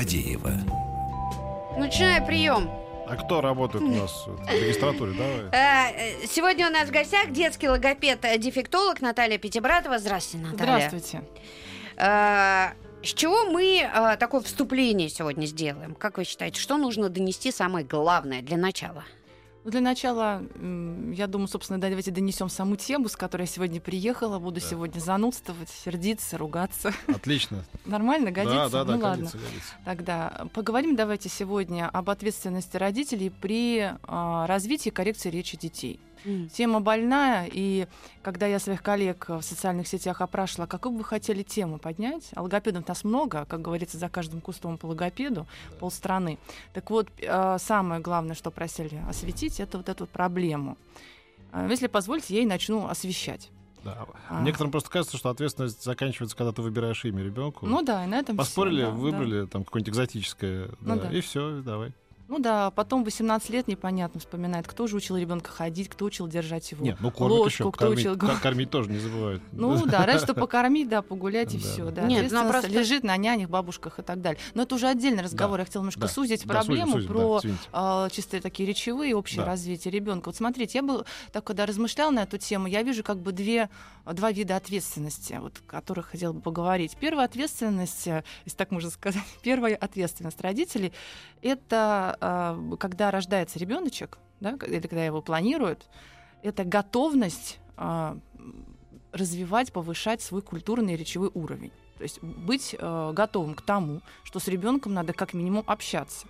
Фадеева. Начинай прием. А кто работает у нас в регистратуре? Давай. Э, Сегодня у нас в гостях детский логопед-дефектолог Наталья Пятибратова. Здравствуйте, Наталья. Здравствуйте. Э, С чего мы э, такое вступление сегодня сделаем? Как вы считаете, что нужно донести самое главное для начала? Ну, для начала, я думаю, собственно, давайте донесем саму тему, с которой я сегодня приехала. Буду Да. сегодня занудствовать, сердиться, ругаться. Отлично. Нормально, годится? Да, да, да, ну ладно. годится, годится. Тогда поговорим давайте сегодня об ответственности родителей при а, развитии и коррекции речи детей. Тема больная, и когда я своих коллег в социальных сетях опрашивала, какую бы вы хотели тему поднять, а логопедов нас много, как говорится, за каждым кустом по логопеду, полстраны. Так вот, э, самое главное, что просили осветить, это вот эту проблему. Э, Если позволите, я и начну освещать. Да. А. Некоторым просто кажется, что ответственность заканчивается, когда ты выбираешь имя ребенку. Ну да, и на этом Поспорили, да, да. выбрали там какое-нибудь экзотическое, Ну да, да. и все, давай. Ну да, потом 18 лет непонятно вспоминает, кто же учил ребенка ходить, кто учил держать его. Нет, ну кормить ложку, еще, кто кормить, учил ко- кормить тоже не забывают. Ну да, разве что покормить, да, погулять и все. да. Нет, ну Ответственность просто- лежит на нянях, бабушках и так далее. Но это уже отдельный разговор. Да, Я хотела немножко Да. сузить Да, проблему сузим, сузим, да, про а, чисто такие речевые общее Да. развитие ребенка. Вот смотрите, я бы так когда размышляла на эту тему, я вижу как бы две, два вида ответственности, вот, о которых хотела бы поговорить. Первая ответственность, э, если так можно сказать, первая ответственность родителей это когда рождается ребеночек, да, или когда его планируют, это готовность а, развивать, повышать свой культурный и речевой уровень. То есть быть э, готовым к тому, что с ребенком надо как минимум общаться.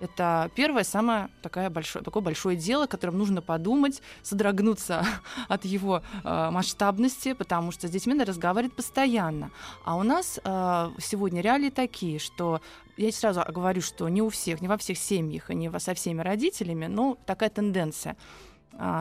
Это первое, самое такое большое, такое большое дело, о котором нужно подумать, содрогнуться от его э, масштабности, потому что с детьми надо разговаривать постоянно. А у нас э, сегодня реалии такие, что я сразу говорю, что не у всех, не во всех семьях и не со всеми родителями, но такая тенденция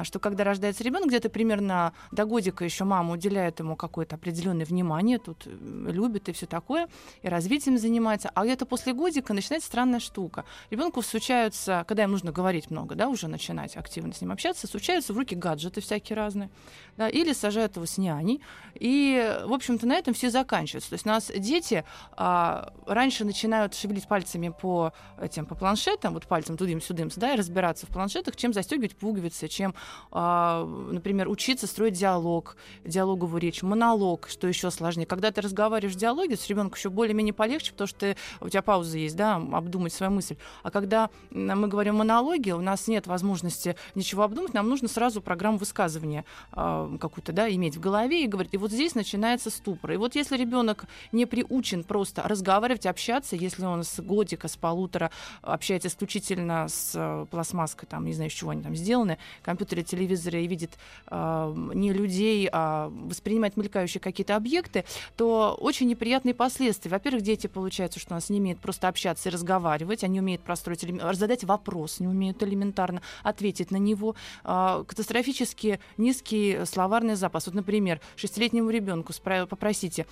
что когда рождается ребенок, где-то примерно до годика еще мама уделяет ему какое-то определенное внимание, тут любит и все такое, и развитием занимается. А где-то после годика начинается странная штука. Ребенку случаются, когда им нужно говорить много, да, уже начинать активно с ним общаться, случаются в руки гаджеты всякие разные, да, или сажают его с няней. И, в общем-то, на этом все заканчивается. То есть у нас дети а, раньше начинают шевелить пальцами по этим по планшетам, вот пальцем тудым-сюдым, да, и разбираться в планшетах, чем застегивать пуговицы, чем, а, например, учиться строить диалог, диалоговую речь, монолог, что еще сложнее. Когда ты разговариваешь в диалоге с ребенком, еще более-менее полегче, потому что ты, у тебя пауза есть, да, обдумать свою мысль. А когда мы говорим монологи, у нас нет возможности ничего обдумать, нам нужно сразу программу высказывания а, какую-то, да, иметь в голове и говорить. И вот здесь начинается ступор. И вот если ребенок не приучен просто разговаривать, общаться, если он с годика, с полутора общается исключительно с э, пластмасской, там, не знаю, из чего они там сделаны, компьютере, телевизоре и видит э, не людей, а воспринимает мелькающие какие-то объекты, то очень неприятные последствия. Во-первых, дети, получается, что у нас не умеют просто общаться и разговаривать, они умеют простроить, задать вопрос, не умеют элементарно ответить на него. А, Катастрофически низкий словарный запас. Вот, например, шестилетнему ребенку попросите,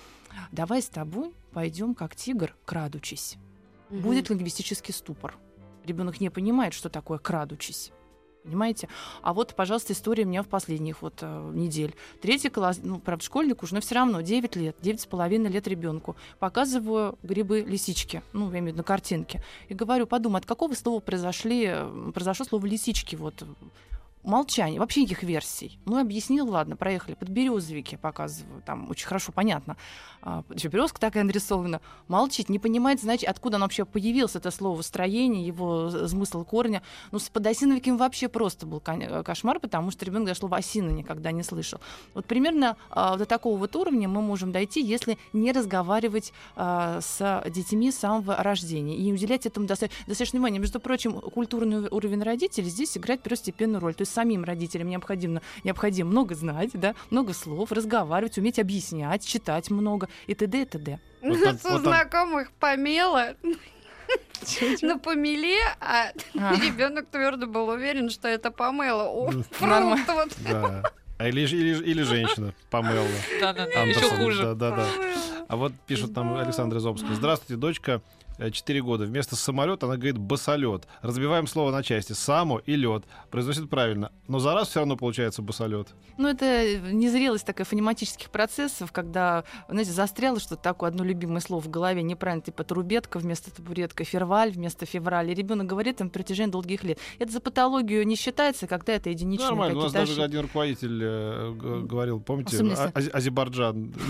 давай с тобой пойдем как тигр, крадучись Мгм. будет лингвистический ступор. Ребенок не понимает, что такое крадучись. Понимаете? А вот, пожалуйста, история у меня в последних вот э, недель. Третий класс, ну, правда, школьник уже, но все равно 9 лет, 9 с половиной лет ребенку. Показываю грибы-лисички, ну, я имею в виду на картинке. И говорю, подумай, от какого слова произошли, э, произошло слово лисички вот молчание, вообще никаких версий. Ну, объяснил, ладно, проехали. Под березовики показываю, там очень хорошо понятно. А, еще березка такая нарисована. Молчит, не понимает, значит, откуда оно вообще появилось, это слово строение, его смысл корня. Ну, с подосиновиками вообще просто был э, кошмар, потому что ребенок даже слово осина никогда не слышал. Вот примерно а, до такого вот уровня мы можем дойти, если не разговаривать а, с детьми с самого рождения и не уделять этому доста- достаточно внимания. Между прочим, культурный уровень родителей здесь играет первостепенную роль. То есть самим родителям необходимо, необходимо много знать, да, много слов, разговаривать, уметь объяснять, читать много и т.д. и т.д. Вот там- Нас вот у там- знакомых помело на помеле, а А. ребенок твердо был уверен, что это помело. О, Ну, нормально. фрукт вот. Да. А или, или, или женщина помыла. Да-да-да, Андерсон, еще хуже. Да, да, да. А вот пишет нам Александр из Омска. Здравствуйте, дочка. 4 года. Вместо самолет она говорит басолет. Разбиваем слово на части. Само и лед. Произносит правильно. Но за раз все равно получается басолет. Ну, это незрелость такая фонематических процессов, когда, знаете, застряло что-то такое, одно любимое слово в голове, неправильно, типа трубетка вместо табуретка, февраль вместо февраля. И ребенок говорит им на протяжении долгих лет. Это за патологию не считается, когда это единичные Нормально. У нас даже ошибки. один руководитель э, говорил, помните, В? А- Азербайджан.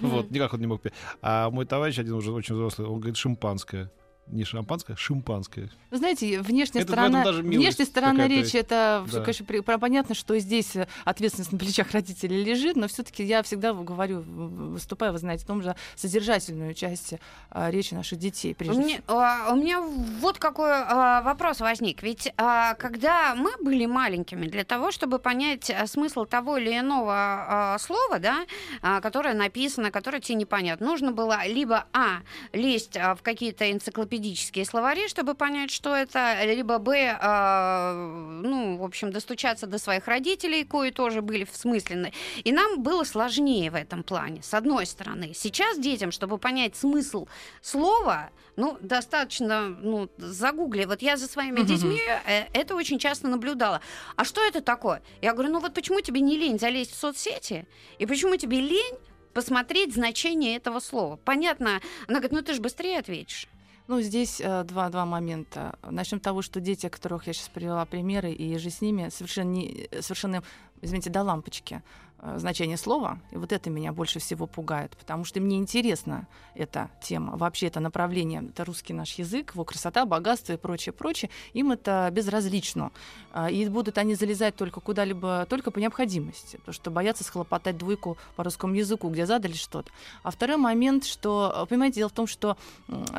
Вот, никак он не мог петь. А мой товарищ один уже очень взрослый, он говорит шимпанское. Не шампанское, а шимпанское. Вы знаете, внешняя Это сторона, внешняя сторона речи, это Да. конечно, при- про- понятно, что здесь э, ответственность на плечах родителей лежит, но все-таки я всегда говорю, выступаю, вы знаете, в том же содержательную часть а, речи наших детей. У меня, а, у меня вот какой а, вопрос возник. Ведь а, когда мы были маленькими, для того, чтобы понять а, смысл того или иного а, слова, да, а, которое написано, которое тебе непонятно, нужно было либо а лезть а, в какие-то энциклопедические словари, чтобы понять, что это, либо б, а, ну, в общем, достучаться до своих родителей, кои тоже были всмысленны. И нам было сложнее в этом плане, с одной стороны. Сейчас детям, чтобы понять смысл слова, ну, достаточно, ну, загугли. Вот я за своими Мгм. детьми э, это очень часто наблюдала. А что это такое? Я говорю, ну вот почему тебе не лень залезть в соцсети? И почему тебе лень посмотреть значение этого слова? Понятно. Она говорит, ну ты же быстрее ответишь. Ну, здесь э, два, два момента. Начнем с того, что дети, о которых я сейчас привела примеры, и же с ними совершенно, не, совершенно извините, до лампочки э, значение слова. И вот это меня больше всего пугает, потому что мне интересна эта тема. Вообще это направление, это русский наш язык, его красота, богатство и прочее, прочее. Им это безразлично. А, И будут они залезать только куда-либо, только по необходимости, потому что боятся схлопотать двойку по русскому языку, где задали что-то. А второй момент, что, э, понимаете, дело в том, что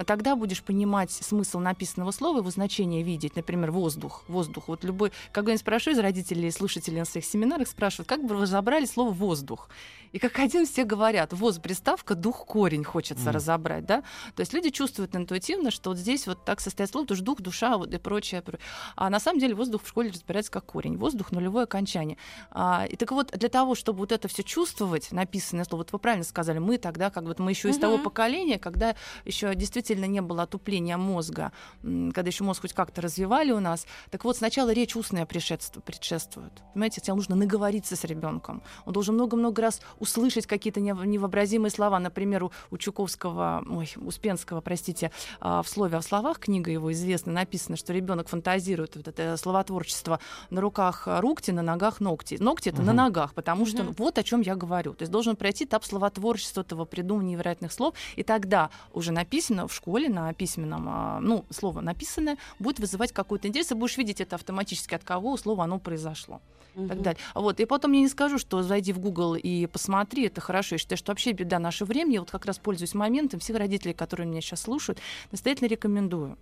тогда будешь понимать смысл написанного слова, его значение видеть. Например, воздух. Воздух. Вот любой, когда я спрошу из родителей, слушателей на своих семинарах, спрашивают, как бы вы разобрали слово воздух? И как один все говорят, воз приставка, дух корень хочется Мгм. разобрать, да? То есть люди чувствуют интуитивно, что вот здесь вот так состоит слово, потому что дух, душа вот и прочее. про- А на самом деле воздух в школе разбирается как корень. Воздух нулевое окончание. А, и так вот, для того, чтобы вот это все чувствовать, написанное слово, вот вы правильно сказали, мы тогда, как вот мы еще из того поколения, когда еще действительно не было отупления мозга, когда еще мозг хоть как-то развивали у нас. Так вот, сначала речь устная предшествует. Понимаете, тебе нужно наговориться с ребенком. Он должен много-много раз услышать какие-то нев- невообразимые слова. Например, у, у Чуковского, ой, Успенского, простите, а, в слове о словах, книга его известна, написано, что ребенок фантазирует вот это словотворчество на руках а, руки, на ногах ногти. Ногти это на Мгм. ногах, потому что Мгм. вот о чем я говорю. То есть должен пройти этап словотворчества, этого придумывания невероятных слов, и тогда уже написано в школе на письменном, а, ну, слово написанное будет вызывать какой-то интерес, и будешь видеть это автоматически, от кого слово оно произошло и так далее. Вот. И потом я не скажу, что зайди в Google и посмотри, это хорошо. Я считаю, что вообще беда нашего времени. Я вот как раз пользуюсь моментом, всех родителей, которые меня сейчас слушают, настоятельно рекомендую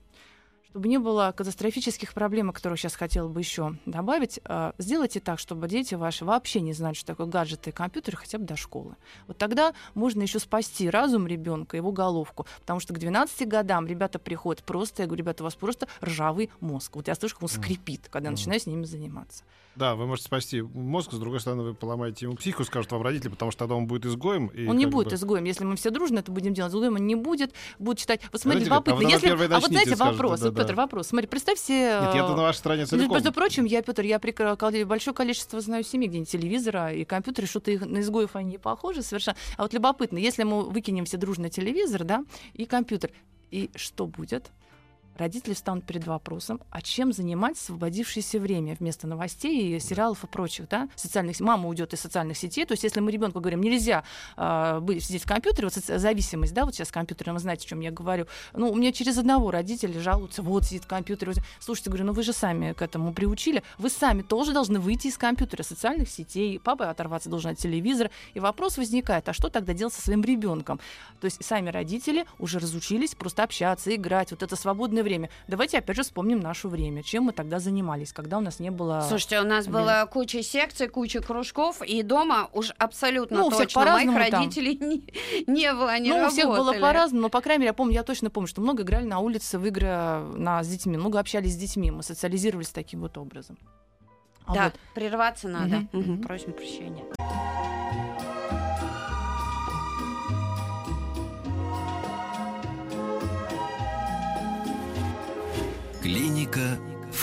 чтобы не было катастрофических проблем, о которых сейчас хотела бы еще добавить, э, сделайте так, чтобы дети ваши вообще не знали, что такое гаджеты и компьютеры хотя бы до школы. Вот тогда можно еще спасти разум ребенка, его головку, потому что к 12 годам ребята приходят просто, я говорю, ребята, у вас просто ржавый мозг. Вот я слышу, как он скрипит, когда начинаю с ними заниматься. Да, вы можете спасти мозг, с другой стороны, вы поломаете ему психику, скажут вам родители, потому что тогда он будет изгоем. И он не будет бы- изгоем. Если мы все дружно это будем делать, изгоем он не будет. Будет читать. Вот говорят, а любопытно. вы, Если... А вот знаете, скажут, вопрос. Вот, да-да. Петр, вопрос. Смотри, представь себе... Нет, э, на вашей стороне Ну, целиком. Между прочим, я, Петр, я прикрыл большое количество знаю семей, где нет телевизора и компьютера, что-то их на изгоев они не похожи совершенно. А вот любопытно, если мы выкинем все дружно телевизор, да, и компьютер, и что будет? Родители встанут перед вопросом, а чем занимать освободившееся время вместо новостей и сериалов и прочих, да, социальных Мама уйдет из социальных сетей. То есть, если мы ребенку говорим, нельзя э, быть, сидеть в компьютере, вот зависимость, да, вот сейчас компьютер, вы знаете, о чем я говорю. Ну, у меня через одного родители жалуются, вот сидит в компьютере. вот. Слушайте, говорю, ну вы же сами к этому приучили. Вы сами тоже должны выйти из компьютера, социальных сетей. Папа оторваться должен от телевизора. И вопрос возникает, а что тогда делать со своим ребенком? То есть сами родители уже разучились просто общаться, играть. Вот это свободное время. Давайте опять же вспомним наше время, чем мы тогда занимались, когда у нас не было... Слушайте, у нас Отдельно. была куча секций, куча кружков, и дома уж абсолютно Ну, у всех точно моих по-разному там. родителей не, не было, они ну, у всех было работали. по-разному, но, по крайней мере, я помню, я точно помню, что много играли на улице в игры на, с детьми, много общались с детьми, мы социализировались таким вот образом. А Да, вот, прерваться надо. Мгм, мгм. Просим прощения. Клиника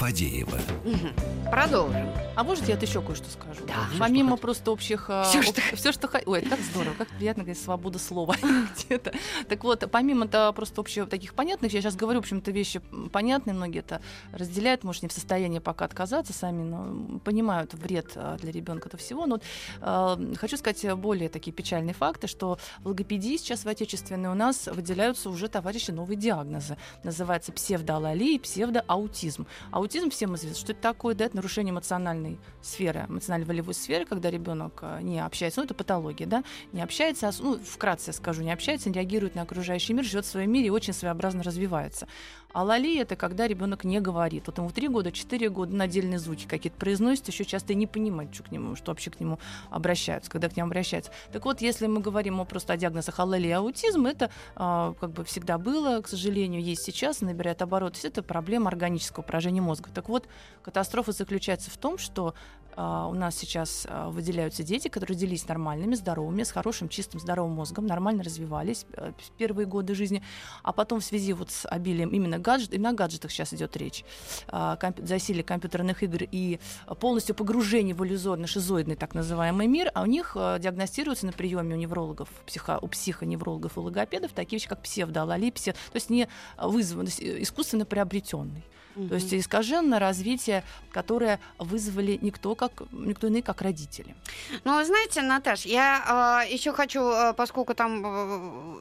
Фадеева. Мгм. Продолжим. А может, я еще кое-что скажу? Да. Помимо просто общих... а, Всё, об- что всё, что... хо- Ой, как здорово, как приятно, говорить, свобода слова где-то. Так вот, помимо то просто общих таких понятных, я сейчас говорю, в общем-то, вещи понятные, многие это разделяют, может, не в состоянии пока отказаться сами, но понимают вред а, для ребенка этого всего. Но вот, а, хочу сказать э, более такие печальные факты, что в логопедии сейчас в отечественной у нас выделяются уже, товарищи, новые диагнозы. Называется псевдоалалия и псевдоаутизм. Аутизм всем известно, что это такое, да, это нарушение эмоциональной сферы, эмоционально-волевой сферы, когда ребенок э, не общается, ну это патология, да, не общается, ну вкратце я скажу, не общается, не реагирует на окружающий мир, живет в своем мире и очень своеобразно развивается. А лали это когда ребенок не говорит. Вот ему 3 года, 4 года на отдельные звуки какие-то произносит, еще часто и не понимает, что к нему, что вообще к нему обращаются, когда к нему обращаются. Так вот, если мы говорим о просто о диагнозах алали и аутизм, это а, как бы всегда было, к сожалению, есть сейчас, набирает обороты. Это проблема органического поражения мозга. Так вот, катастрофа заключается в том, что а, у нас сейчас а, выделяются дети, которые родились нормальными, здоровыми, с хорошим, чистым, здоровым мозгом, нормально развивались э, первые годы жизни, а потом в связи вот с обилием именно гаджетов, именно о гаджетах сейчас идет речь, а, комп- засилие компьютерных игр и полностью погружение в иллюзорный, шизоидный так называемый мир, а у них э, диагностируются на приеме у неврологов, психо, у психоневрологов и логопедов такие вещи, как псевдоалалия, псе- то есть не вызван, то есть, э, искусственно приобретенный. То есть искаженное развитие, которое вызвали никто, как, никто иные, как родители. Ну, знаете, Наташ, я еще хочу, э, поскольку там э,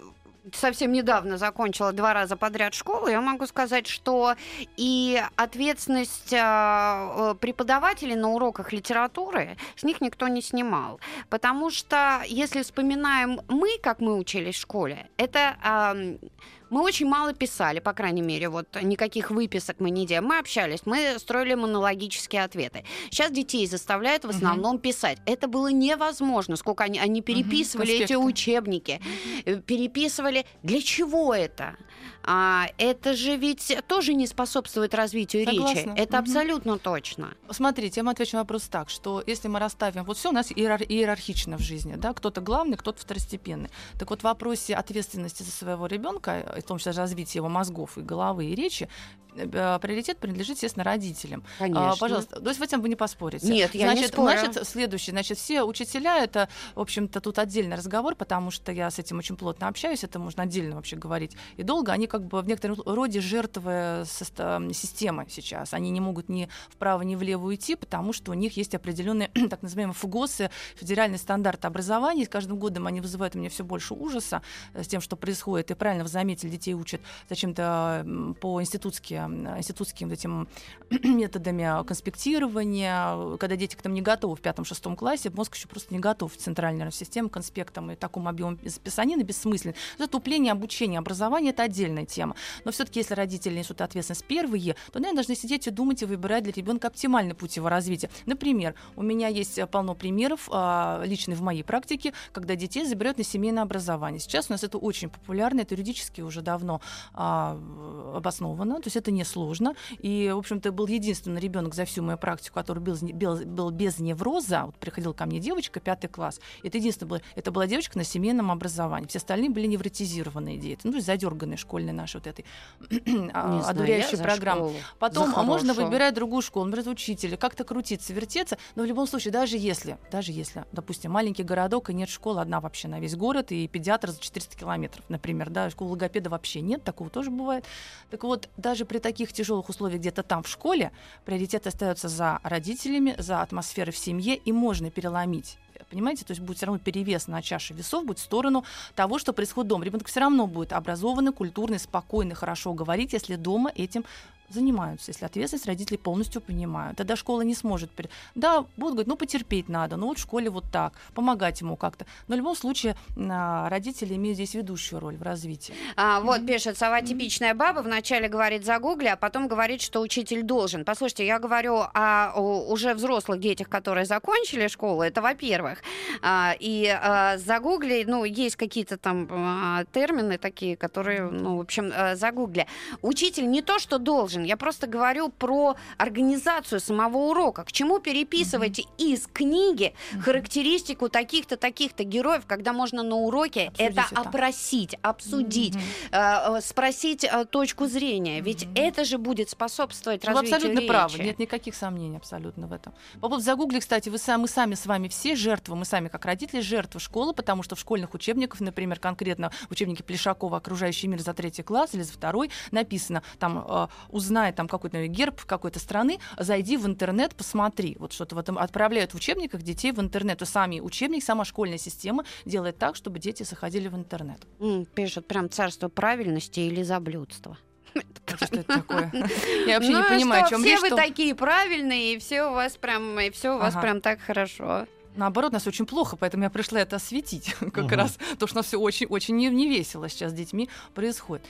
совсем недавно закончила два раза подряд школу, я могу сказать, что и ответственность э, э, преподавателей на уроках литературы с них никто не снимал. Потому что, если вспоминаем мы, как мы учились в школе, это... мы очень мало писали, по крайней мере, вот никаких выписок мы не делали. Мы общались, мы строили монологические ответы. Сейчас детей заставляют в основном писать. Это было невозможно, сколько они, они переписывали эти конспекты. учебники, э, переписывали. Для чего это? А, это же ведь тоже не способствует развитию речи. Согласна. Это Мгм. абсолютно точно. Смотрите, я вам отвечу на вопрос так, что если мы расставим, вот все у нас иерар- иерархично в жизни, да, кто-то главный, кто-то второстепенный. Так вот в вопросе ответственности за своего ребенка, в том числе развития его мозгов и головы и речи, приоритет принадлежит, естественно, родителям. А, пожалуйста, то есть в этом вы не поспорите. Нет, я не значит, спорю. Значит, следующее, значит, все учителя, это, в общем-то, тут отдельный разговор, потому что я с этим очень плотно общаюсь, это можно отдельно вообще говорить. И долго они как бы в некотором роде жертвы системы сейчас. Они не могут ни вправо, ни влево уйти, потому что у них есть определенные так называемые ФУГОСы, федеральные стандарты образования. И с каждым годом они вызывают у меня все больше ужаса э, с тем, что происходит. И правильно вы заметили, детей учат зачем-то м, по институтски, м, институтским вот этим методами конспектирования, когда дети к нам не готовы в пятом-шестом классе, мозг еще просто не готов в центральной нервной системе к конспектам и такому объему писанины бессмысленно. Затупление обучения, образование — это отдельная тема. Но все-таки, если родители несут ответственность первые, то, наверное, должны сидеть и думать и выбирать для ребенка оптимальный путь его развития. Например, у меня есть э, полно примеров а, лично в моей практике, когда детей забирают на семейное образование. Сейчас у нас это очень популярно, это юридически уже давно а, обосновано, то есть это несложно. И, в общем-то, был единственный ребенок за всю мою практику, который был, был, был без невроза. Вот приходила ко мне девочка, пятый класс. Это единственное было, это была девочка на семейном образовании. Все остальные были невротизированные дети, ну, то есть задерганные школьные наши вот этой а, одуряющей программы. Потом а можно выбирать другую школу, например, учителя, как-то крутиться, вертеться. Но в любом случае, даже если, даже если, допустим, маленький городок и нет школы одна вообще на весь город, и педиатр за 400 километров, например, да, школы логопеда вообще нет, такого тоже бывает. Так вот, даже при таких тяжелых условиях где-то там в школе приоритет остается за родителями, за атмосферой в семье, и можно переломить понимаете, то есть будет все равно перевес на чаше весов, будет в сторону того, что происходит дома. Ребенок все равно будет образованный, культурный, спокойный, хорошо говорить, если дома этим занимаются, если ответственность родителей полностью понимают. Тогда школа не сможет... Да, будут говорить, ну, потерпеть надо, ну, вот в школе вот так, помогать ему как-то. Но в любом случае а, родители имеют здесь ведущую роль в развитии. А, вот пишет, сова типичная баба, вначале говорит за гугли, а потом говорит, что учитель должен. Послушайте, я говорю о, уже взрослых детях, которые закончили школу, это во-первых. А, и а, загугли, ну, есть какие-то там термины такие, которые, ну, в общем, а, загугли. Учитель не то, что должен, я просто говорю про организацию самого урока. К чему переписывать mm-hmm. из книги mm-hmm. характеристику таких-то, таких-то героев, когда можно на уроке Обсудить это, это опросить, обсудить, mm-hmm. э, спросить э, точку зрения. Ведь mm-hmm. это же будет способствовать развитию Вы абсолютно речи. правы, нет никаких сомнений абсолютно в этом. По поводу загугли, кстати, вы сами, мы сами с вами все жертвы, мы сами как родители жертвы школы, потому что в школьных учебниках, например, конкретно в учебнике Плешакова «Окружающий мир за третий класс» или за второй написано там э, узнай там какой-то герб какой-то страны, зайди в интернет, посмотри. Вот что-то в этом отправляют в учебниках детей в интернет. То сами учебник, сама школьная система делает так, чтобы дети заходили в интернет. Mm, пишут прям царство правильности или заблюдства. Что это такое? Я вообще не ну, понимаю, о чем речь. Все вы такие правильные, и все у вас прям, и все у вас прям так хорошо. Наоборот, нас очень плохо, поэтому я пришла это осветить как раз. То, что у нас все очень-очень не весело сейчас с детьми происходит.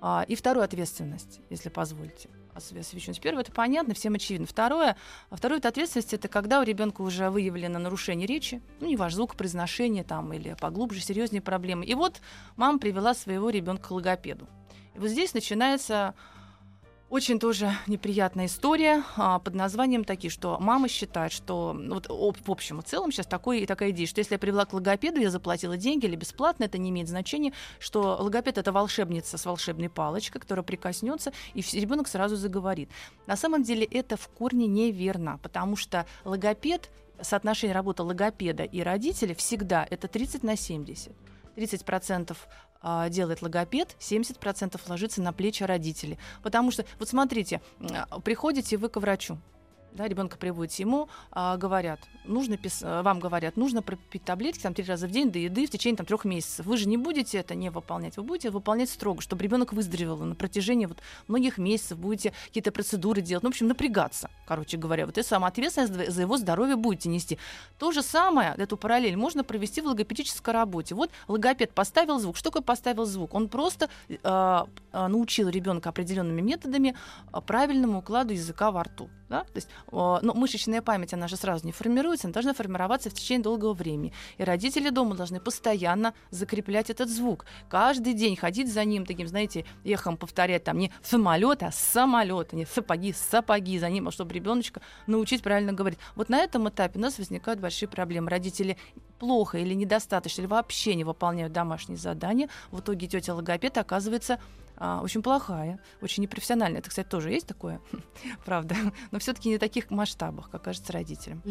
А, и вторую ответственность, если позволите освещенность. Первое, это понятно, всем очевидно. Второе, второе, это ответственность, это когда у ребенка уже выявлено нарушение речи, ну, не важно, звукопроизношение там или поглубже, серьезнее проблемы. И вот мама привела своего ребенка к логопеду. И вот здесь начинается очень тоже неприятная история а, под названием такие, что мама считает, что вот в общем и целом сейчас такой, такая идея, что если я привела к логопеду, я заплатила деньги или бесплатно, это не имеет значения, что логопед это волшебница с волшебной палочкой, которая прикоснется, и ребенок сразу заговорит. На самом деле это в корне неверно, потому что логопед, соотношение работы логопеда и родителя всегда это 30 на 70. 30% а, делает логопед, 70% ложится на плечи родителей. Потому что, вот смотрите, приходите вы к врачу, да, ребенка приводите ему, а, говорят, нужно пис... вам говорят, нужно пропить таблетки там три раза в день до еды в течение там трех месяцев. Вы же не будете это не выполнять, вы будете выполнять строго, чтобы ребенок выздоровел на протяжении вот многих месяцев, будете какие-то процедуры делать, ну, в общем, напрягаться, короче говоря. Вот и сама ответственность за его здоровье будете нести. То же самое, эту параллель можно провести в логопедической работе. Вот логопед поставил звук. Что такое поставил звук? Он просто э, научил ребенка определенными методами правильному укладу языка во рту. Да? То есть ну, мышечная память, она же сразу не формируется, она должна формироваться в течение долгого времени. И родители дома должны постоянно закреплять этот звук. Каждый день ходить за ним таким, знаете, эхом повторять там не самолет, а самолет, не сапоги, сапоги за ним, а чтобы ребеночка научить правильно говорить. Вот на этом этапе у нас возникают большие проблемы. Родители плохо или недостаточно, или вообще не выполняют домашние задания. В итоге тетя логопед оказывается а, очень плохая, очень непрофессиональная. Это, кстати, тоже есть такое, правда, но все-таки не в таких масштабах, как кажется родителям.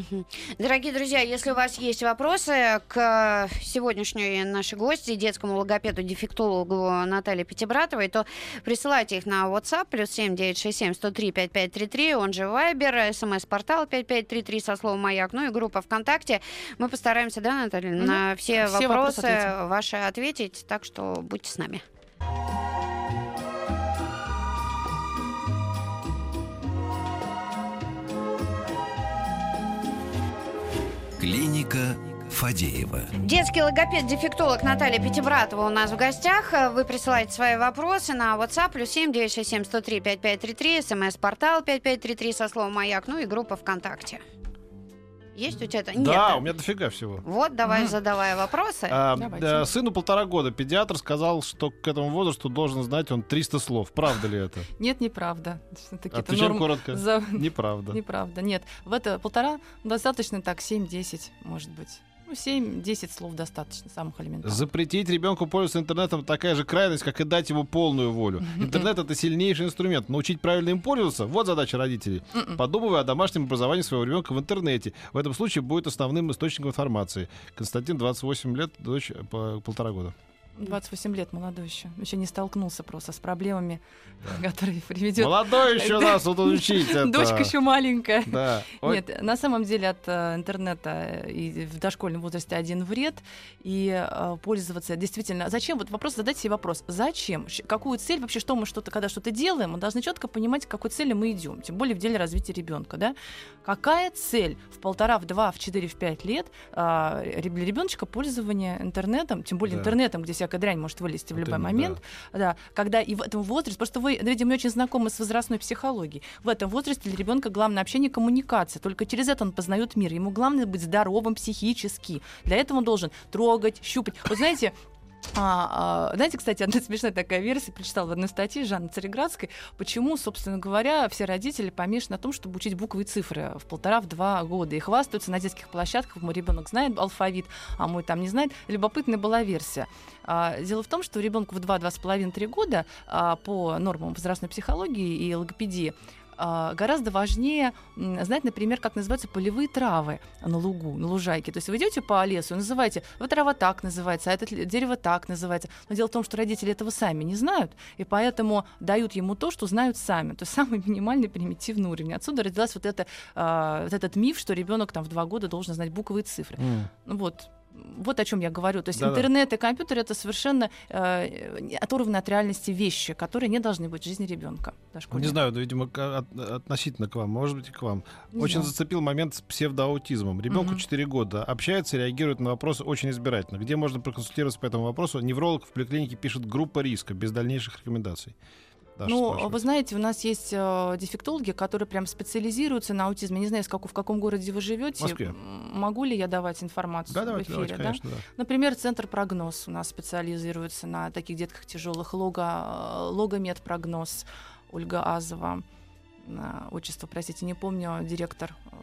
Дорогие друзья, если у вас есть вопросы к сегодняшней нашей гости, детскому логопеду, дефектологу Наталье Пятибратовой, то присылайте их на WhatsApp, плюс 7 967 103 5533, он же Viber, смс-портал 5533 со словом «Маяк», ну и группа ВКонтакте. Мы постараемся, да, Наталья, на все, все вопросы, вопросы ваши ответить, так что будьте с нами. Клиника Фадеева. Детский логопед-дефектолог Наталья Пятибратова у нас в гостях. Вы присылаете свои вопросы на WhatsApp плюс 7 967 103 5533, смс-портал 5533 со словом «Маяк», ну и группа ВКонтакте. Есть у тебя это? Нет. Да, у меня дофига всего. Вот, давай mm. задавай вопросы. А, да, сыну полтора года. Педиатр сказал, что к этому возрасту должен знать он 300 слов. Правда ли это? Нет, неправда. Отвечаем норм... коротко. За... Неправда. Неправда, нет. В это полтора достаточно так, 7-10, может быть. Ну, 7-10 слов достаточно, самых элементарных. Запретить ребенку пользоваться интернетом такая же крайность, как и дать ему полную волю. Интернет это сильнейший инструмент. Научить правильно им пользоваться вот задача родителей. М-м. Подумывая о домашнем образовании своего ребенка в интернете. В этом случае будет основным источником информации. Константин, 28 лет, дочь по полтора года. 28 лет молодой еще. Еще не столкнулся просто с проблемами, которые приведет. Молодой еще нас тут учить. Дочка еще маленькая. Да. Нет, на самом деле от э, интернета и в дошкольном возрасте один вред. И э, пользоваться действительно... Зачем? Вот вопрос, задать себе вопрос. Зачем? Какую цель? Вообще, что мы что-то, когда что-то делаем, мы должны четко понимать, к какой цели мы идем. Тем более в деле развития ребенка, да? Какая цель в полтора, в два, в четыре, в пять лет а, для ребеночка пользования интернетом, тем более Да. интернетом, где всякая дрянь может вылезти в Вот любой именно, момент, да, когда и в этом возрасте, просто вы, видимо, очень знакомы с возрастной психологией. В этом возрасте для ребенка главное общение, коммуникация. Только через это он познает мир. Ему главное быть здоровым психически. Для этого он должен трогать, щупать. Вот знаете, а, а, знаете, кстати, одна смешная такая версия, прочитала в одной статье Жанны Цареградской, почему, собственно говоря, все родители помешаны на том, чтобы учить буквы и цифры в полтора-два года и хвастаются на детских площадках, мой ребенок знает алфавит, а мой там не знает. Любопытная была версия. А, Дело в том, что ребенку в 2-2,5-3 года а, по нормам возрастной психологии и логопедии гораздо важнее знать, например, как называются полевые травы на лугу, на лужайке. То есть вы идете по лесу и называете, вот трава так называется, а это дерево так называется. Но дело в том, что родители этого сами не знают, и поэтому дают ему то, что знают сами. То есть самый минимальный примитивный уровень. Отсюда родилась вот, это, а, вот этот миф, что ребенок там в два года должен знать буквы и цифры. Ну Вот. Вот о чем я говорю. То есть Да-да. интернет и компьютер это совершенно э, оторванные от реальности вещи, которые не должны быть в жизни ребенка. Не знаю, но, видимо, от- относительно к вам, может быть, и к вам. Очень зацепил момент с псевдоаутизмом. Ребенку Мгм. 4 года, общается, реагирует на вопросы очень избирательно. Где можно проконсультироваться по этому вопросу? Невролог в поликлинике пишет группа риска, без дальнейших рекомендаций. Даша Ну, спрашивает. вы знаете, у нас есть э, дефектологи, которые прям специализируются на аутизме. Не знаю, с как- в каком городе вы живете. Москве. Могу ли я давать информацию Да, в давайте, эфире? давайте, да? конечно, да. Например, центр прогноз у нас специализируется на таких детках тяжелых. Лого, э, логомед прогноз Ольга Азова. Отчество, простите, не помню, директор. Э,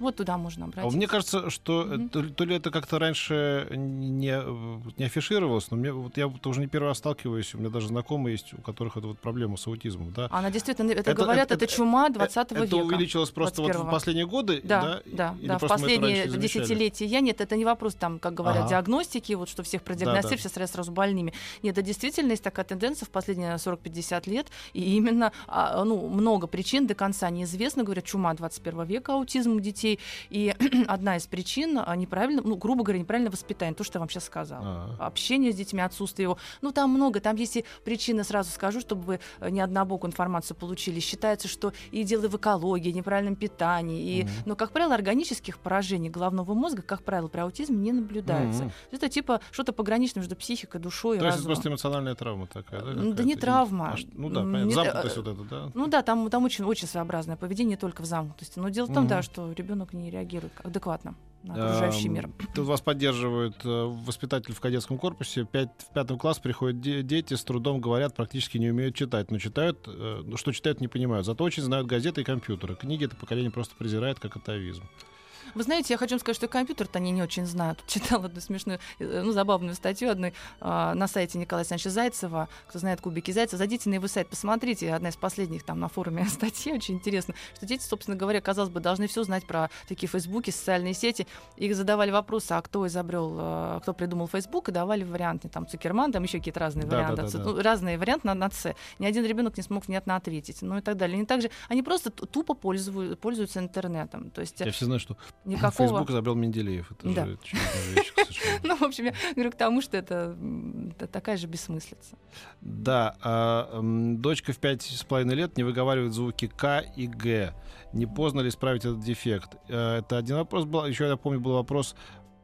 Вот туда можно А обратиться. Мне кажется, что э, Мгм. то, ли- то ли это как-то раньше не, э, не афишировалось, но мне, вот я вот уже не первый раз сталкиваюсь, у меня даже знакомые есть, у которых это вот проблема с аутизмом. Да? Она действительно, это, Это- говорят, это- это, чума Э, 20 это века. увеличилось просто вот в 21-го. последние годы, Да, да? да, да. В это последние десятилетия я нет, это не вопрос там, как говорят, Ага. диагностики, вот что всех продиагностировали, Да, все сразу, сразу больными. Нет, это действительно есть такая тенденция в последние 40-50 лет, и именно а, ну, много причин до конца неизвестно, говорят, чума 21 века, аутизм у детей, и одна из причин а, неправильно, ну, грубо говоря, неправильное воспитание, то, что я вам сейчас сказала. А. Общение с детьми, отсутствие его. Ну, там много, там есть и причины, сразу скажу, чтобы вы э, не однобокую информацию получили. Считается, что и дело в экологии, неправильном питании. И. Но, как правило, органических поражений головного мозга, как правило, при аутизме не наблюдается. Мгм. Это типа что-то пограничное между психикой, душой и То есть это разумом. просто эмоциональная травма такая, да? Ну, да не травма. А ну да, понятно. Замкнутость э, вот эта, да? Ну да, там, там очень, очень своеобразное поведение, не только в замкнутости. Но дело в том, Мгм. да, что ребенок не реагирует адекватно на окружающий Эм, мир. Тут вас поддерживают э, воспитатель в кадетском корпусе. Пять, в пятом класс приходят де- дети, с трудом говорят, практически не умеют читать. Но читают, э, ну, что читают, не понимают. Зато очень знают газеты и компьютеры. Книги это поколение просто презирает, как атовизм. Вы знаете, я хочу вам сказать, что компьютер-то они не очень знают. Читала одну смешную, э, ну, забавную статью одной а, на сайте Николая Александровича Зайцева. Кто знает кубики Зайцева, зайдите на его сайт, посмотрите. Одна из последних там на форуме статьи, очень интересно, что дети, собственно говоря, казалось бы, должны все знать про такие фейсбуки, социальные сети. Их задавали вопросы, а кто изобрел, э, кто придумал Фейсбук, и давали варианты, там, Цукерман, там еще какие-то разные Да, варианты. да, да, да. Ну, разные варианты на, на С. Ни один ребенок не смог внятно ответить, ну и так далее. Они также, они просто тупо пользуют, пользуются интернетом. То есть э, Я все знаю, что никакого... Facebook изобрел Менделеев. Это Да. же вещь. Ну, в общем, я говорю к тому, что это, такая же бессмыслица. Да, а, дочка в пять с половиной лет не выговаривает звуки К и Г. Не поздно ли исправить этот дефект? Э, Это один вопрос был. Еще я помню, был вопрос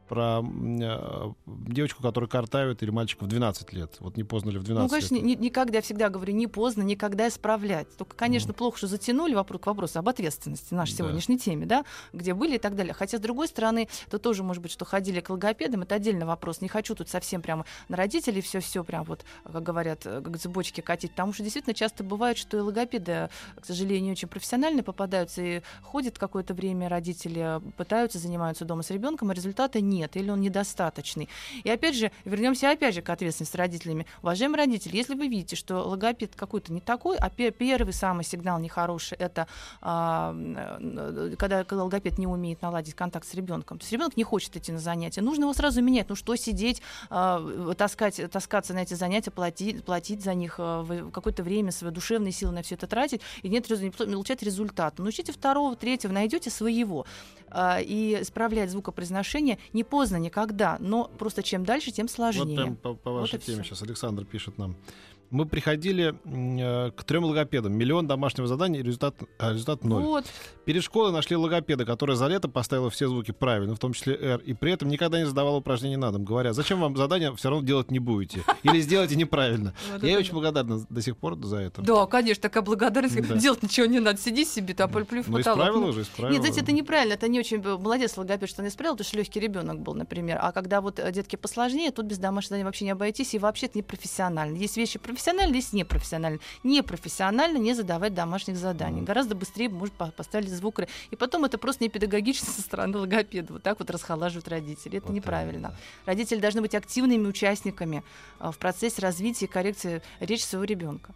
про э, девочку, которая картавит, или мальчика в 12 лет. Вот не поздно ли в 12 Ну, конечно, лет? ни- никогда, я всегда говорю, не поздно, никогда исправлять. Только, конечно, плохо, что затянули вопрос к вопросу об ответственности нашей Да. сегодняшней теме, да, где были и так далее. Хотя, с другой стороны, то тоже, может быть, что ходили к логопедам, это отдельный вопрос. Не хочу тут совсем прямо на родителей все-все прям вот, как говорят, э, как цепочки катить, потому что действительно часто бывает, что и логопеды, к сожалению, не очень профессиональные попадаются, и ходят какое-то время родители, пытаются, занимаются дома с ребенком, а результата нет. Нет, или он недостаточный. И опять же, вернемся опять же к ответственности родителями. Уважаемые родители, если вы видите, что логопед какой-то не такой, а пер- первый самый сигнал нехороший, это а, э, когда, логопед не умеет наладить контакт с ребенком. То есть ребенок не хочет идти на занятия. Нужно его сразу менять. Ну что сидеть, а, таскать, таскаться на эти занятия, платить, платить за них а, какое-то время, свои душевные силы на все это тратить, и нет, не получать результата. Научите второго, третьего, найдете своего. А, и исправлять звукопроизношение не поздно никогда, но просто чем дальше, тем сложнее. Вот прям по, по вашей Вот теме всё. сейчас Александр пишет нам. Мы приходили э, к трем логопедам. Миллион домашнего задания, результат, а результат ноль. Вот. Перед школой нашли логопеда, который за лето поставил все звуки правильно, в том числе R, и при этом никогда не задавал упражнений на дом, говоря, зачем вам задание все равно делать не будете, или сделаете неправильно. Я ей очень благодарна до сих пор за это. Да, конечно, такая благодарность. Да. Делать ничего не надо. Сиди себе, плюй в Ну, потолок. исправила Ну, уже, исправила. Нет, знаете, это неправильно. Это не очень молодец логопед, что он исправил, потому что легкий ребенок был, например. А когда вот э, детки посложнее, тут без домашнего задания вообще не обойтись, и вообще это непрофессионально. Есть вещи профессиональные, есть непрофессиональные. Непрофессионально не задавать домашних заданий. Гораздо быстрее может по- поставить звук. И потом это просто не педагогично со стороны логопеда. Вот так вот расхолаживают родители. Это Вот неправильно. именно. Родители должны быть активными участниками а, в процессе развития и коррекции речи своего ребенка.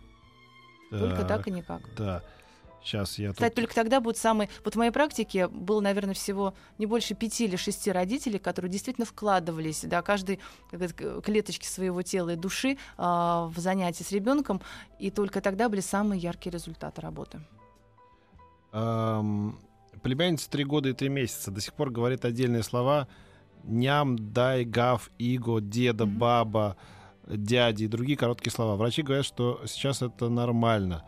Только так и никак. Да. Сейчас я Кстати, тут... только тогда будет самый... Вот в моей практике было, наверное, всего не больше пяти или шести родителей, которые действительно вкладывались, да, каждой клеточки своего тела и души а, в занятия с ребенком, и только тогда были самые яркие результаты работы. Эм, племянница три года и три месяца до сих пор говорит отдельные слова. Ням, дай, гав, иго, деда, Мгм. баба, дяди и другие короткие слова. Врачи говорят, что сейчас это нормально.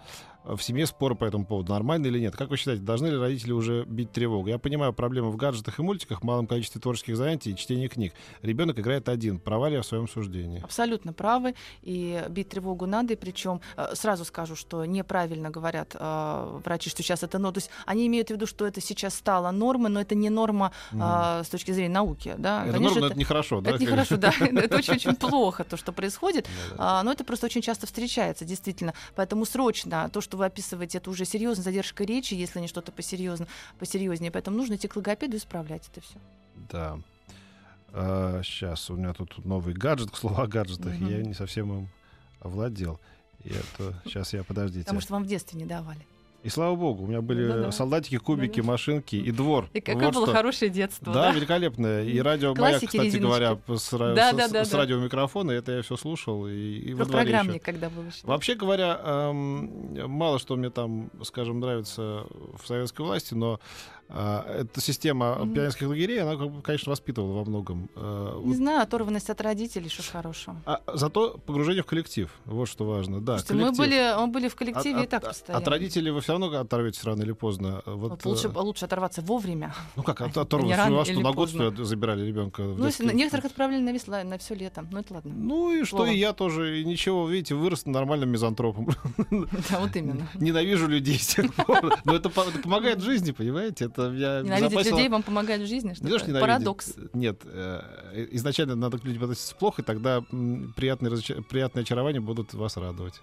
В семье спор по этому поводу, нормально или нет. Как вы считаете, должны ли родители уже бить тревогу? Я понимаю проблемы в гаджетах и мультиках, малом количестве творческих занятий и чтении книг. Ребенок играет один, права ли я в своем суждении? Абсолютно правы, и бить тревогу надо, и причем э, сразу скажу, что неправильно говорят э, врачи, что сейчас это норма. То есть они имеют в виду, что это сейчас стало нормой, но это не норма э, с точки зрения науки. Да? Это Конечно, норма, но это нехорошо, да? Это нехорошо, да. Это очень-очень плохо, то, что происходит. А, Но это просто очень часто встречается, действительно. Поэтому срочно то, что вы описываете, это уже серьезная задержка речи, если не что-то посерьезно, посерьезнее. Поэтому нужно идти к логопеду исправлять это все. Да. сейчас у меня тут новый гаджет, к слову о гаджетах, Мгм. я не совсем им овладел. И это сейчас я подождите. Потому что вам в детстве не давали. И слава богу, у меня были Да-да. солдатики, кубики, Да-да. машинки и двор. И какое Вот было что. хорошее детство. Да, Да, великолепное. И радио Классики, «Маяк», кстати резиночки. говоря, с, Да, с- да, да, с да. радиомикрофона, это я все слушал. И, и во дворе ещё. когда был еще. Вообще говоря, эм, мало что мне там, скажем, нравится в советской власти, но эта система Мгм. пионерских лагерей, она, конечно, воспитывала во многом. Э, Не знаю, оторванность от родителей, что ж хорошо. А зато погружение в коллектив. Вот что важно. Да, Слушайте, мы коллектив. были, мы были в коллективе От- и так от- постоянно. От родителей вы все равно оторветесь рано или поздно. Вот, Вот лучше, э, лучше оторваться вовремя. ну как, от, а оторваться? рано У вас что, на год поздно. ли, забирали ребенка? Ну, если некоторых отправляли на весла, на все лето. Ну, это ладно. Ну и что, и я тоже, и ничего, видите, вырос нормальным мизантропом. Да, вот именно. Ненавижу людей с тех пор. Но это помогает жизни, понимаете? Это меня Ненавидеть безопасило- людей вам помогает в жизни? Что Не. Парадокс. Нет, э, изначально надо к людям относиться плохо, и тогда приятные, разоч- приятные очарования будут вас радовать.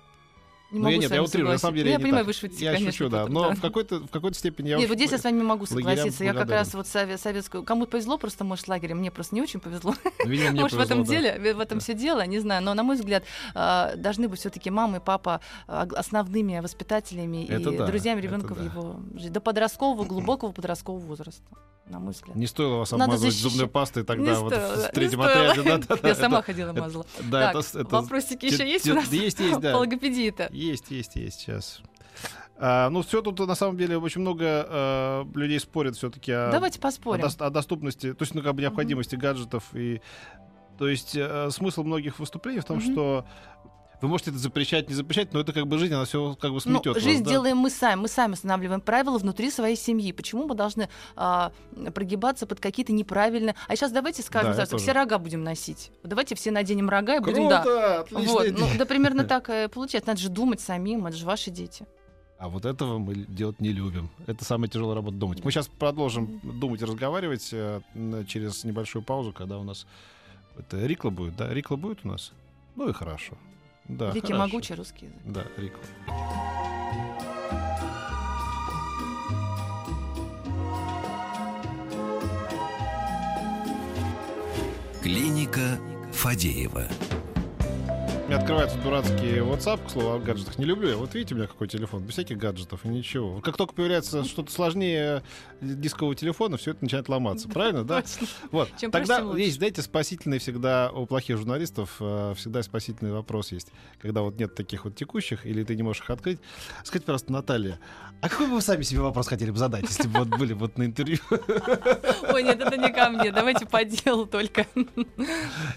Не Ну, могу я нет, я утрирую, на самом деле Ну, я я не понимаю, так. вы шутите, Я конечно. шучу, да. Но в какой-то, в какой-то степени я Нет, вот здесь я с вами могу лагерям согласиться. Я как раз вот сове- советскую... Кому повезло просто, может, лагерем. Мне просто не очень повезло. Ну, видимо, мне Может, в этом повезло, да. деле, в этом все дело, не знаю. Но, на мой взгляд, а, должны быть все-таки мама и папа а, основными воспитателями Это и да, друзьями ребенка в да. его жизни. До подросткового, глубокого подросткового возраста, на мой взгляд. Не стоило вас Надо обмазывать защищать. зубной пастой тогда Не вот стоило, в не третьем отряде. Да, да, да, Я это- сама ходила, мазала. Да, Так, это, это вопросики еще есть у нас? Есть, есть, да. По логопедии-то. Есть, есть, есть сейчас. А, ну, все тут на самом деле очень много э, людей спорят все-таки о, Давайте о, поспорим. дос- о доступности, то есть, ну, как бы необходимости гаджетов и то есть э, смысл многих выступлений в том, Мгм. что вы можете это запрещать, не запрещать, но это как бы жизнь, она все как бы Ну, сметет. вас, жизнь да? делаем мы сами. Мы сами устанавливаем правила внутри своей семьи. Почему мы должны а, прогибаться под какие-то неправильные... А сейчас давайте скажем, Да, завтра, все рога будем носить. Давайте все наденем рога и будем... Да. Круто, Вот, идея. ну, да примерно так и получается. Надо же думать самим, это же ваши дети. А вот этого мы делать не любим. Это самая тяжелая работа думать. Мы сейчас продолжим думать и разговаривать э, через небольшую паузу, когда у нас это Рикла будет, да? Рикла будет у нас? Ну и хорошо. Да, Великий хорошо. могучий русский язык. Да, Рикла. Клиника Фадеева меня открывается дурацкий WhatsApp, к слову, о гаджетах. Не люблю я. Вот видите, у меня какой телефон, без всяких гаджетов и ничего. Как только появляется что-то сложнее дискового телефона, все это начинает ломаться. Правильно, да? Вот. Тогда есть, знаете, спасительный всегда у плохих журналистов э, всегда спасительный вопрос есть. Когда вот нет таких вот текущих, или ты не можешь их открыть. Скажите, пожалуйста, Наталья, а какой бы вы сами себе вопрос хотели бы задать, если бы вот были вот на интервью? Ой, нет, это не ко мне. Давайте по делу только.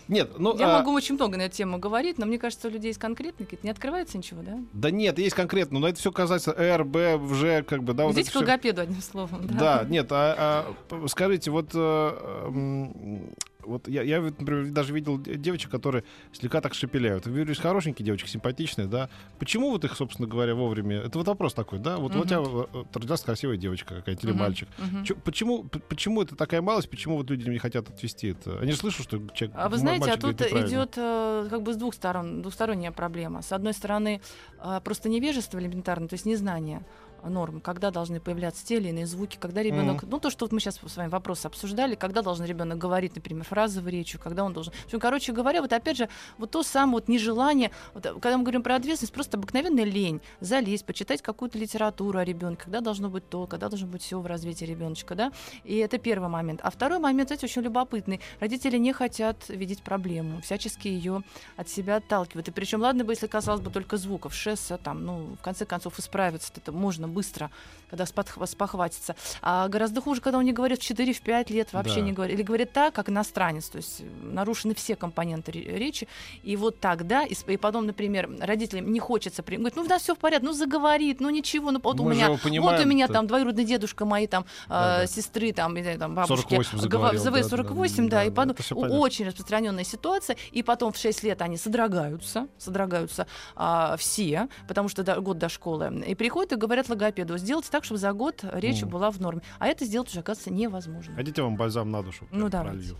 Нет, ну... Я а, могу очень много на эту тему говорить, но мне кажется, у людей есть конкретные какие-то. Не открывается ничего, да? Да нет, есть конкретно, но это все касается Р, Б, Ж, как бы, да. вот Идите к всё. логопеду, одним словом. Да, нет, а, а, скажите, вот, м, вот я, я, например, даже видел де- девочек, которые слегка так шепеляют. Вы говорите, хорошенькие девочки, симпатичные, да. Почему вот их, собственно говоря, вовремя... Это вот вопрос такой, да? Вот, вот у тебя э, родилась красивая девочка какая-нибудь или Мгм, мальчик. мгм. Чё- почему, почему это такая малость, почему вот люди не хотят отвести это? Они же слышат, что человек А вы знаете, а тут идет э, как бы с двух сторон, двухсторонняя проблема. С одной стороны, э, просто невежество элементарно, то есть незнание норм, когда должны появляться те или иные звуки, когда ребенок, ну то, что вот мы сейчас с вами вопрос обсуждали, когда должен ребенок говорить, например, фразовой речью, когда он должен. В общем, короче говоря, вот опять же, вот то самое вот нежелание, вот, э, когда мы говорим про ответственность, просто обыкновенная лень, залезть, почитать какую-то литературу о ребенке, когда должно быть то, когда должно быть все в развитии ребеночка, да. И это первый момент. А второй момент, знаете, очень любопытный. Родители не хотят видеть проблему, всячески ее от себя отталкивают. И причем, ладно бы, если касалось бы только звуков, шесса, там, ну, в конце концов, исправиться это можно быстро, когда спохватится. А гораздо хуже, когда он не говорит в 4-5 лет, вообще Да. не говорит. Или говорит так, как иностранец, то есть э, нарушены все компоненты ре- речи. И вот тогда, и, и потом, например, родителям не хочется, при... говорит, ну, у нас все в порядке, ну, заговорит, ну, ничего, ну, вот у Мы же меня, его вот у понимаем, меня там двоюродный дедушка мои там, Да-да. э, сестры там, или там бабушки. 48 гова- заговорил, в да, ЗВ-48, да, да, да, и да, потом очень распространенная ситуация, и потом в 6 лет они содрогаются, содрогаются а, все, потому что до- год до школы, и приходят и говорят логопеду, сделайте так, чтобы за год речь Мгм. была в норме. А это сделать уже, оказывается, невозможно. Хотите, вам бальзам на душу Ну, давайте. пролью?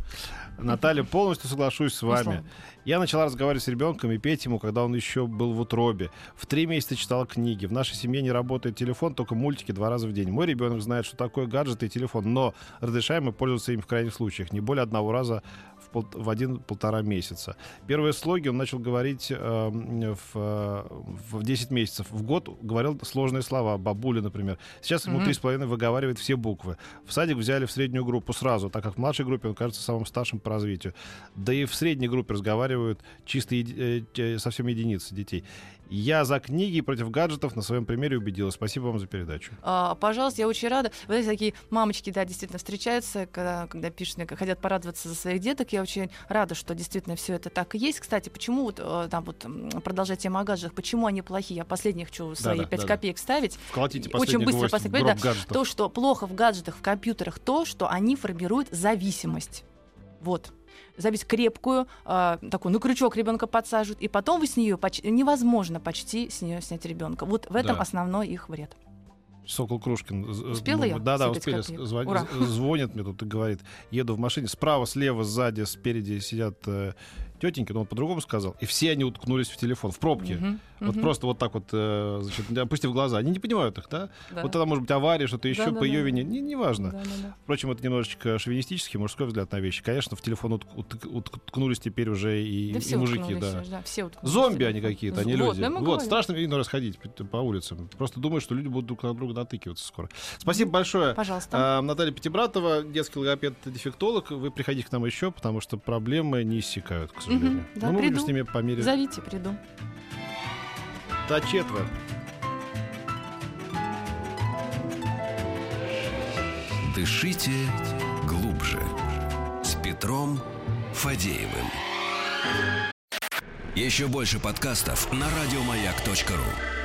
Наталья, полностью соглашусь с Ну, вами. Я начала разговаривать с ребенком и петь ему, когда он еще был в утробе. В три месяца читала книги. В нашей семье не работает телефон, только мультики два раза в день. Мой ребенок знает, что такое гаджеты и телефон, но разрешаем мы пользоваться им в крайних случаях. Не более одного раза пол- в один-полтора месяца. Первые слоги он начал говорить э, в, в 10 месяцев. В год говорил сложные слова. Бабуля, например. Сейчас ему три с половиной выговаривает все буквы. В садик взяли в среднюю группу сразу, так как в младшей группе он кажется самым старшим по развитию. Да и в средней группе разговаривают чисто еди- э, совсем единицы детей. Я за книги против гаджетов на своем примере убедилась. Спасибо вам за передачу. А, пожалуйста, я очень рада. Вы знаете, такие мамочки, да, действительно встречаются, когда, когда пишут хотят порадоваться за своих деток. Я очень рада, что действительно все это так и есть. Кстати, почему вот э, там вот продолжать тему о гаджетах, почему они плохие? Я последних хочу свои Да-да, 5 да-да. копеек ставить. Вколотите Очень быстро гвоздь да. гаджетов. То, что плохо в гаджетах, в компьютерах, то, что они формируют зависимость. Вот. Зависть крепкую, а, такую, на крючок ребенка подсаживают, и потом вы с нее невозможно почти с нее снять ребенка. Вот в этом Да. основной их вред. Сокол Крушкин. Успела я Да, да, успели. Звон- Ура. Звонит мне тут и говорит, еду в машине, справа, слева, сзади, спереди сидят э, тетеньки, но он по-другому сказал, и все они уткнулись в телефон, в пробке. Мгм, Вот мгм. просто вот так вот, э, значит, опустив глаза. Они не понимают их, да? Да. Вот тогда может быть авария, что-то еще Да-да-да. по ее вине. Не, неважно. Да, да, да. Впрочем, это немножечко шовинистический мужской взгляд на вещи. Конечно, в телефон утк- утк- уткнулись теперь уже и, Да и мужики, да. уже, да, все Зомби они какие-то, не Вот, люди. да, вот, говорим. страшно видно расходить по- улицам. Просто думаю, что люди будут друг на друга натыкиваться скоро. Спасибо большое. Пожалуйста. А, Наталья Пятибратова, детский логопед-дефектолог. Вы приходите к нам еще, потому что проблемы не иссякают, к сожалению. Да, Но мы будем приду. с ними по мере... Зовите, приду. Та четверть. Дышите глубже. С Петром Фадеевым. Еще больше подкастов на радиомаяк.ру.